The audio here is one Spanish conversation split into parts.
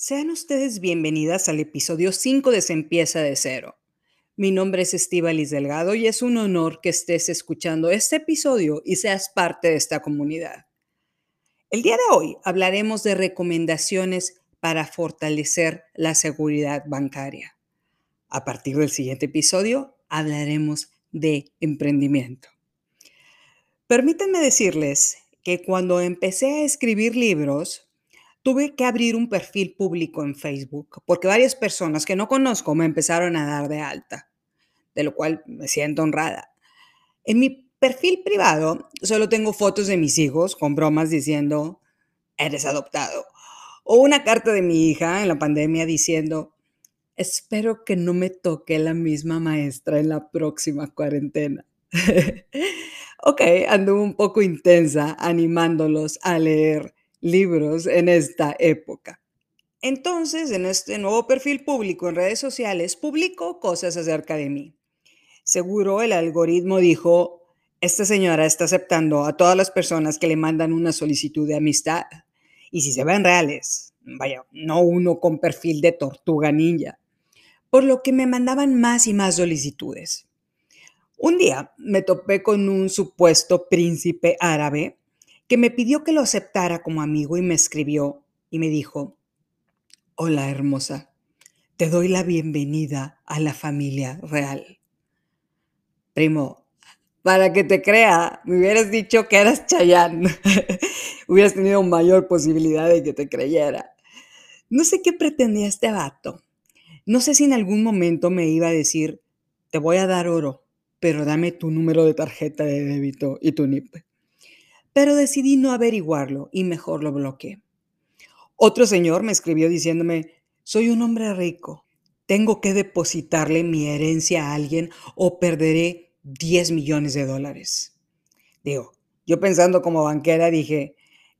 Sean ustedes bienvenidas al episodio 5 de Se empieza de cero. Mi nombre es Estíbalis Delgado y es un honor que estés escuchando este episodio y seas parte de esta comunidad. El día de hoy hablaremos de recomendaciones para fortalecer la seguridad bancaria. A partir del siguiente episodio hablaremos de emprendimiento. Permítanme decirles que cuando empecé a escribir libros, tuve que abrir un perfil público en Facebook porque varias personas que no conozco me empezaron a dar de alta, de lo cual me siento honrada. En mi perfil privado solo tengo fotos de mis hijos con bromas diciendo, eres adoptado. O una carta de mi hija en la pandemia diciendo, espero que no me toque la misma maestra en la próxima cuarentena. ok, ando un poco intensa animándolos a leer libros en esta época. Entonces, en este nuevo perfil público en redes sociales, publico cosas acerca de mí. Seguro el algoritmo dijo, esta señora está aceptando a todas las personas que le mandan una solicitud de amistad. Y si se ven reales, vaya, no uno con perfil de tortuga ninja. Por lo que me mandaban más y más solicitudes. Un día me topé con un supuesto príncipe árabe que me pidió que lo aceptara como amigo y me escribió y me dijo, hola hermosa, te doy la bienvenida a la familia real. Primo, para que te crea, me hubieras dicho que eras Chayán. hubieras tenido mayor posibilidad de que te creyera. No sé qué pretendía este vato. No sé si en algún momento me iba a decir, te voy a dar oro, pero dame tu número de tarjeta de débito y tu NIP pero decidí no averiguarlo y mejor lo bloqueé. Otro señor me escribió diciéndome, soy un hombre rico, tengo que depositarle mi herencia a alguien o perderé 10 millones de dólares. Digo, yo pensando como banquera dije,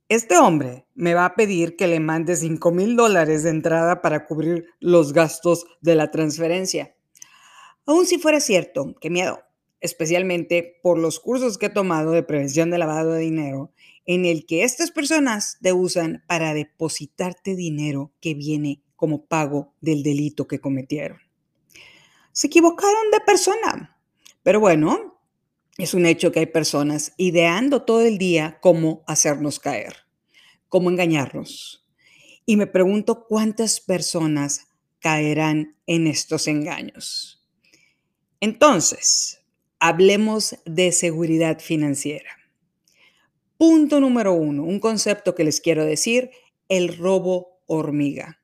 este hombre me va a pedir que le mande 5 mil dólares de entrada para cubrir los gastos de la transferencia. Aún si fuera cierto, qué miedo, especialmente por los cursos que he tomado de prevención de lavado de dinero, en el que estas personas te usan para depositarte dinero que viene como pago del delito que cometieron. Se equivocaron de persona, pero bueno, es un hecho que hay personas ideando todo el día cómo hacernos caer, cómo engañarnos. Y me pregunto cuántas personas caerán en estos engaños. Entonces, hablemos de seguridad financiera. Punto número uno, un concepto que les quiero decir, el robo hormiga.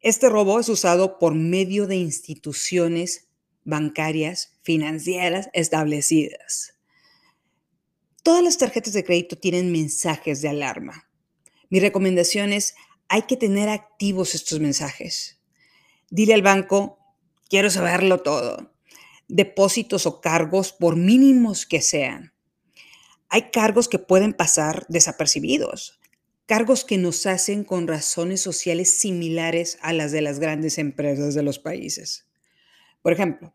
Este robo es usado por medio de instituciones bancarias, financieras establecidas. Todas las tarjetas de crédito tienen mensajes de alarma. Mi recomendación es, hay que tener activos estos mensajes. Dile al banco, quiero saberlo todo depósitos o cargos, por mínimos que sean. Hay cargos que pueden pasar desapercibidos, cargos que nos hacen con razones sociales similares a las de las grandes empresas de los países. Por ejemplo,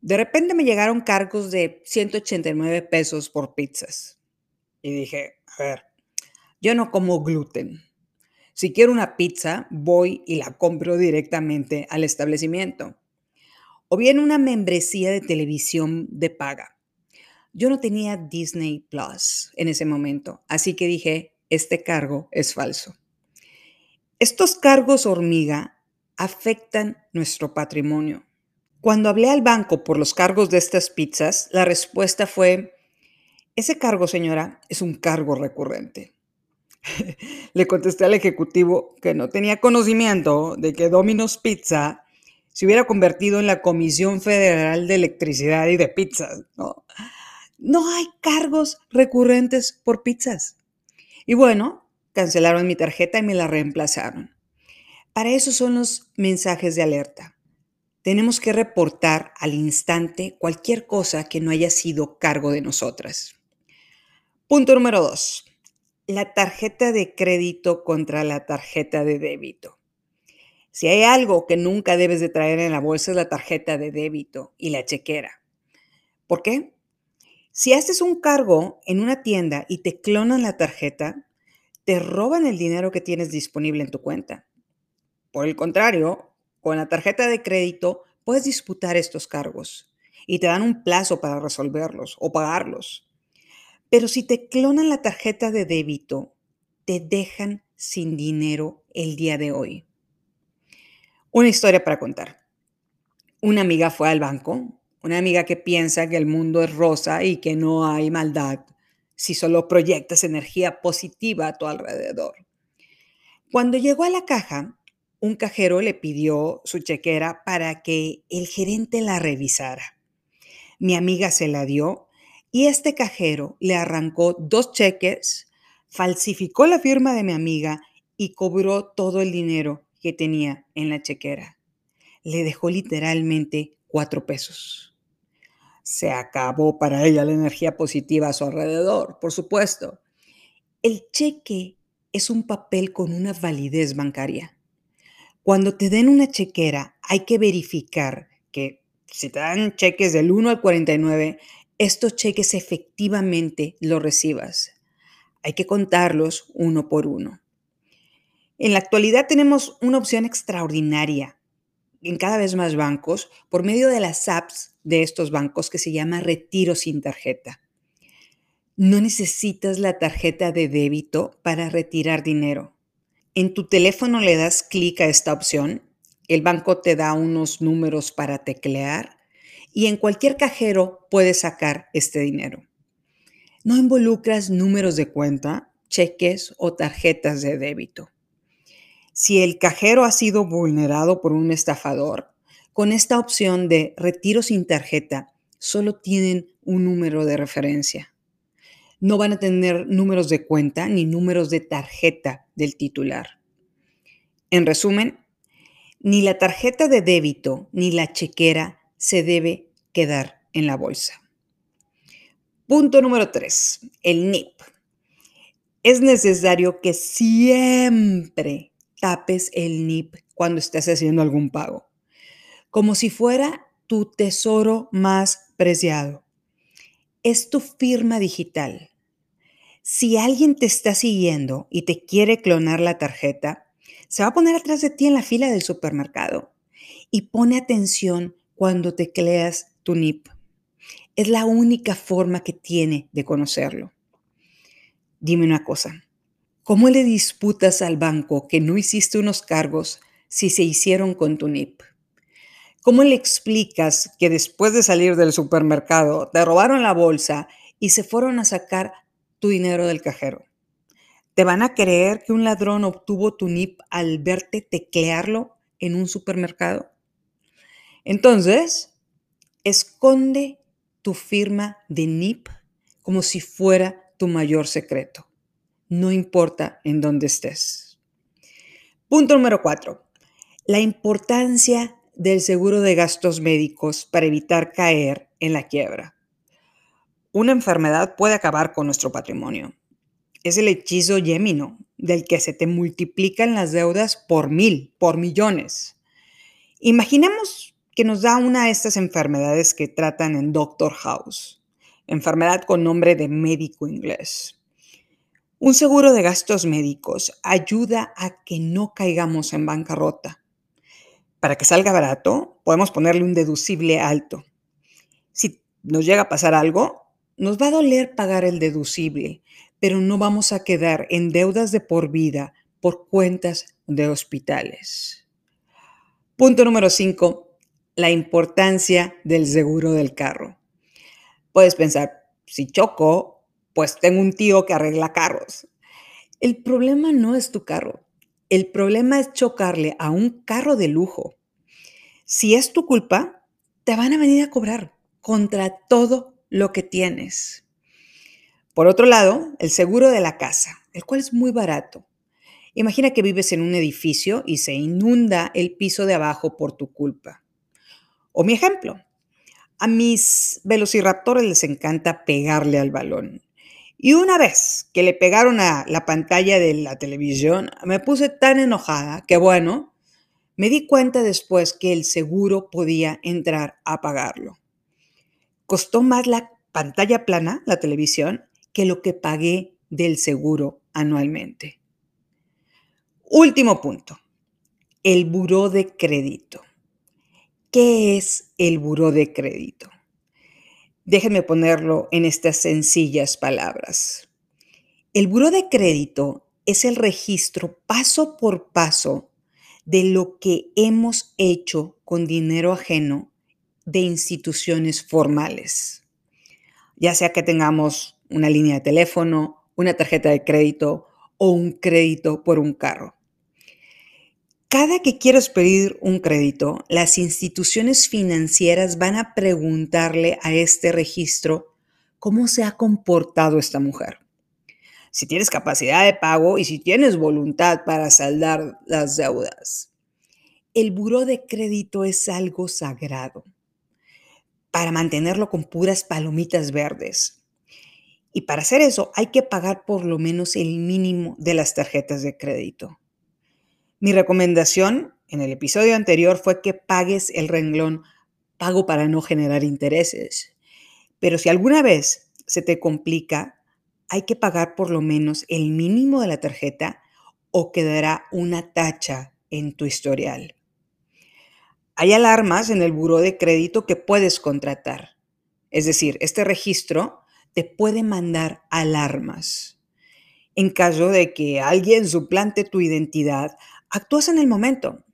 de repente me llegaron cargos de 189 pesos por pizzas. Y dije, a ver, yo no como gluten. Si quiero una pizza, voy y la compro directamente al establecimiento o bien una membresía de televisión de paga. Yo no tenía Disney Plus en ese momento, así que dije, este cargo es falso. Estos cargos hormiga afectan nuestro patrimonio. Cuando hablé al banco por los cargos de estas pizzas, la respuesta fue, ese cargo, señora, es un cargo recurrente. Le contesté al ejecutivo que no tenía conocimiento de que Domino's Pizza se hubiera convertido en la Comisión Federal de Electricidad y de Pizzas. No, no hay cargos recurrentes por pizzas. Y bueno, cancelaron mi tarjeta y me la reemplazaron. Para eso son los mensajes de alerta. Tenemos que reportar al instante cualquier cosa que no haya sido cargo de nosotras. Punto número dos. La tarjeta de crédito contra la tarjeta de débito. Si hay algo que nunca debes de traer en la bolsa es la tarjeta de débito y la chequera. ¿Por qué? Si haces un cargo en una tienda y te clonan la tarjeta, te roban el dinero que tienes disponible en tu cuenta. Por el contrario, con la tarjeta de crédito puedes disputar estos cargos y te dan un plazo para resolverlos o pagarlos. Pero si te clonan la tarjeta de débito, te dejan sin dinero el día de hoy. Una historia para contar. Una amiga fue al banco, una amiga que piensa que el mundo es rosa y que no hay maldad si solo proyectas energía positiva a tu alrededor. Cuando llegó a la caja, un cajero le pidió su chequera para que el gerente la revisara. Mi amiga se la dio y este cajero le arrancó dos cheques, falsificó la firma de mi amiga y cobró todo el dinero que tenía en la chequera. Le dejó literalmente cuatro pesos. Se acabó para ella la energía positiva a su alrededor, por supuesto. El cheque es un papel con una validez bancaria. Cuando te den una chequera, hay que verificar que si te dan cheques del 1 al 49, estos cheques efectivamente los recibas. Hay que contarlos uno por uno. En la actualidad tenemos una opción extraordinaria en cada vez más bancos por medio de las apps de estos bancos que se llama retiro sin tarjeta. No necesitas la tarjeta de débito para retirar dinero. En tu teléfono le das clic a esta opción, el banco te da unos números para teclear y en cualquier cajero puedes sacar este dinero. No involucras números de cuenta, cheques o tarjetas de débito. Si el cajero ha sido vulnerado por un estafador, con esta opción de retiro sin tarjeta, solo tienen un número de referencia. No van a tener números de cuenta ni números de tarjeta del titular. En resumen, ni la tarjeta de débito ni la chequera se debe quedar en la bolsa. Punto número 3, el NIP. Es necesario que siempre tapes el NIP cuando estés haciendo algún pago, como si fuera tu tesoro más preciado. Es tu firma digital. Si alguien te está siguiendo y te quiere clonar la tarjeta, se va a poner atrás de ti en la fila del supermercado y pone atención cuando tecleas tu NIP. Es la única forma que tiene de conocerlo. Dime una cosa, ¿Cómo le disputas al banco que no hiciste unos cargos si se hicieron con tu NIP? ¿Cómo le explicas que después de salir del supermercado te robaron la bolsa y se fueron a sacar tu dinero del cajero? ¿Te van a creer que un ladrón obtuvo tu NIP al verte teclearlo en un supermercado? Entonces, esconde tu firma de NIP como si fuera tu mayor secreto no importa en dónde estés. Punto número cuatro. La importancia del seguro de gastos médicos para evitar caer en la quiebra. Una enfermedad puede acabar con nuestro patrimonio. Es el hechizo yémino del que se te multiplican las deudas por mil, por millones. Imaginemos que nos da una de estas enfermedades que tratan en Doctor House, enfermedad con nombre de médico inglés. Un seguro de gastos médicos ayuda a que no caigamos en bancarrota. Para que salga barato, podemos ponerle un deducible alto. Si nos llega a pasar algo, nos va a doler pagar el deducible, pero no vamos a quedar en deudas de por vida por cuentas de hospitales. Punto número 5. La importancia del seguro del carro. Puedes pensar, si choco, pues tengo un tío que arregla carros. El problema no es tu carro. El problema es chocarle a un carro de lujo. Si es tu culpa, te van a venir a cobrar contra todo lo que tienes. Por otro lado, el seguro de la casa, el cual es muy barato. Imagina que vives en un edificio y se inunda el piso de abajo por tu culpa. O mi ejemplo, a mis velociraptores les encanta pegarle al balón. Y una vez que le pegaron a la pantalla de la televisión, me puse tan enojada que bueno, me di cuenta después que el seguro podía entrar a pagarlo. Costó más la pantalla plana, la televisión, que lo que pagué del seguro anualmente. Último punto. El buró de crédito. ¿Qué es el buró de crédito? Déjenme ponerlo en estas sencillas palabras. El buró de crédito es el registro paso por paso de lo que hemos hecho con dinero ajeno de instituciones formales. Ya sea que tengamos una línea de teléfono, una tarjeta de crédito o un crédito por un carro. Cada que quieras pedir un crédito, las instituciones financieras van a preguntarle a este registro cómo se ha comportado esta mujer. Si tienes capacidad de pago y si tienes voluntad para saldar las deudas. El buró de crédito es algo sagrado para mantenerlo con puras palomitas verdes. Y para hacer eso hay que pagar por lo menos el mínimo de las tarjetas de crédito. Mi recomendación en el episodio anterior fue que pagues el renglón pago para no generar intereses. Pero si alguna vez se te complica, hay que pagar por lo menos el mínimo de la tarjeta o quedará una tacha en tu historial. Hay alarmas en el buró de crédito que puedes contratar. Es decir, este registro te puede mandar alarmas. En caso de que alguien suplante tu identidad, actúas en el momento.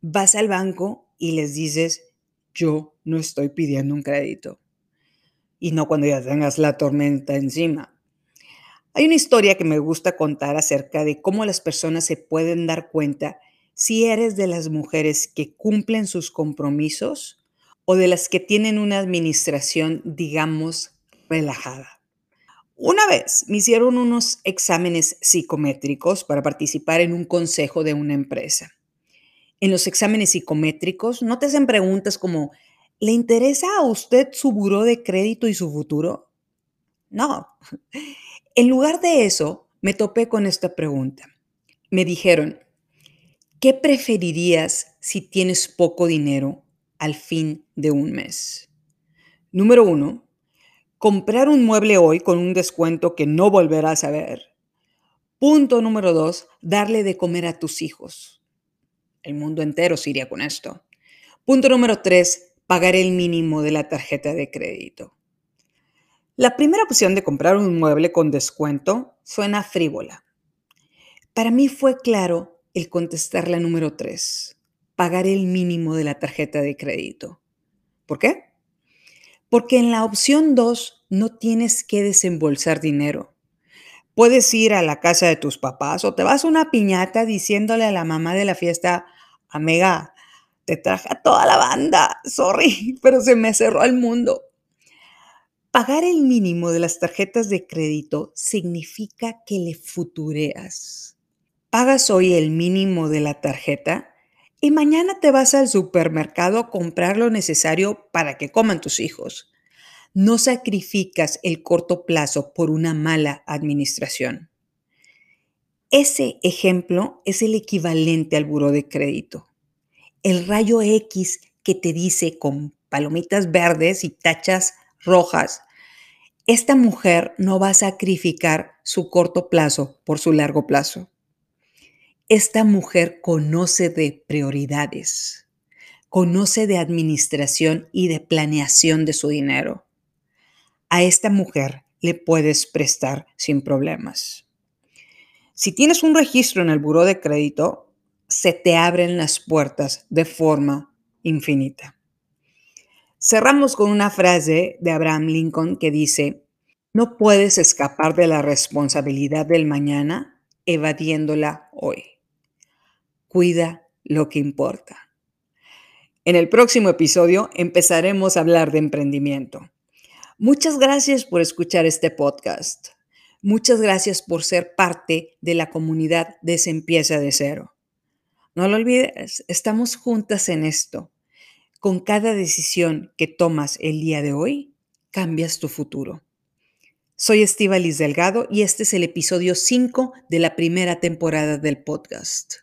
Vas al banco y les dices, yo no estoy pidiendo un crédito. Y no cuando ya tengas la tormenta encima. Hay una historia que me gusta contar acerca de cómo las personas se pueden dar cuenta si eres de las mujeres que cumplen sus compromisos o de las que tienen una administración, digamos, relajada. Una vez me hicieron unos exámenes psicométricos para participar en un consejo de una empresa. En los exámenes psicométricos no te hacen preguntas como, ¿le interesa a usted su buró de crédito y su futuro? No. En lugar de eso, me topé con esta pregunta. Me dijeron, ¿Qué preferirías si tienes poco dinero al fin de un mes? Número uno, comprar un mueble hoy con un descuento que no volverás a ver. Punto número dos, darle de comer a tus hijos. El mundo entero se iría con esto. Punto número tres, pagar el mínimo de la tarjeta de crédito. La primera opción de comprar un mueble con descuento suena frívola. Para mí fue claro el contestar la número 3, pagar el mínimo de la tarjeta de crédito. ¿Por qué? Porque en la opción 2 no tienes que desembolsar dinero. Puedes ir a la casa de tus papás o te vas a una piñata diciéndole a la mamá de la fiesta, amiga, te traje a toda la banda, sorry, pero se me cerró el mundo. Pagar el mínimo de las tarjetas de crédito significa que le futureas pagas hoy el mínimo de la tarjeta y mañana te vas al supermercado a comprar lo necesario para que coman tus hijos. No sacrificas el corto plazo por una mala administración. Ese ejemplo es el equivalente al buro de crédito. El rayo X que te dice con palomitas verdes y tachas rojas, esta mujer no va a sacrificar su corto plazo por su largo plazo. Esta mujer conoce de prioridades, conoce de administración y de planeación de su dinero. A esta mujer le puedes prestar sin problemas. Si tienes un registro en el buró de crédito, se te abren las puertas de forma infinita. Cerramos con una frase de Abraham Lincoln que dice, no puedes escapar de la responsabilidad del mañana evadiéndola hoy cuida lo que importa. En el próximo episodio empezaremos a hablar de emprendimiento. Muchas gracias por escuchar este podcast. Muchas gracias por ser parte de la comunidad de empieza de cero. No lo olvides, estamos juntas en esto. Con cada decisión que tomas el día de hoy, cambias tu futuro. Soy Liz Delgado y este es el episodio 5 de la primera temporada del podcast.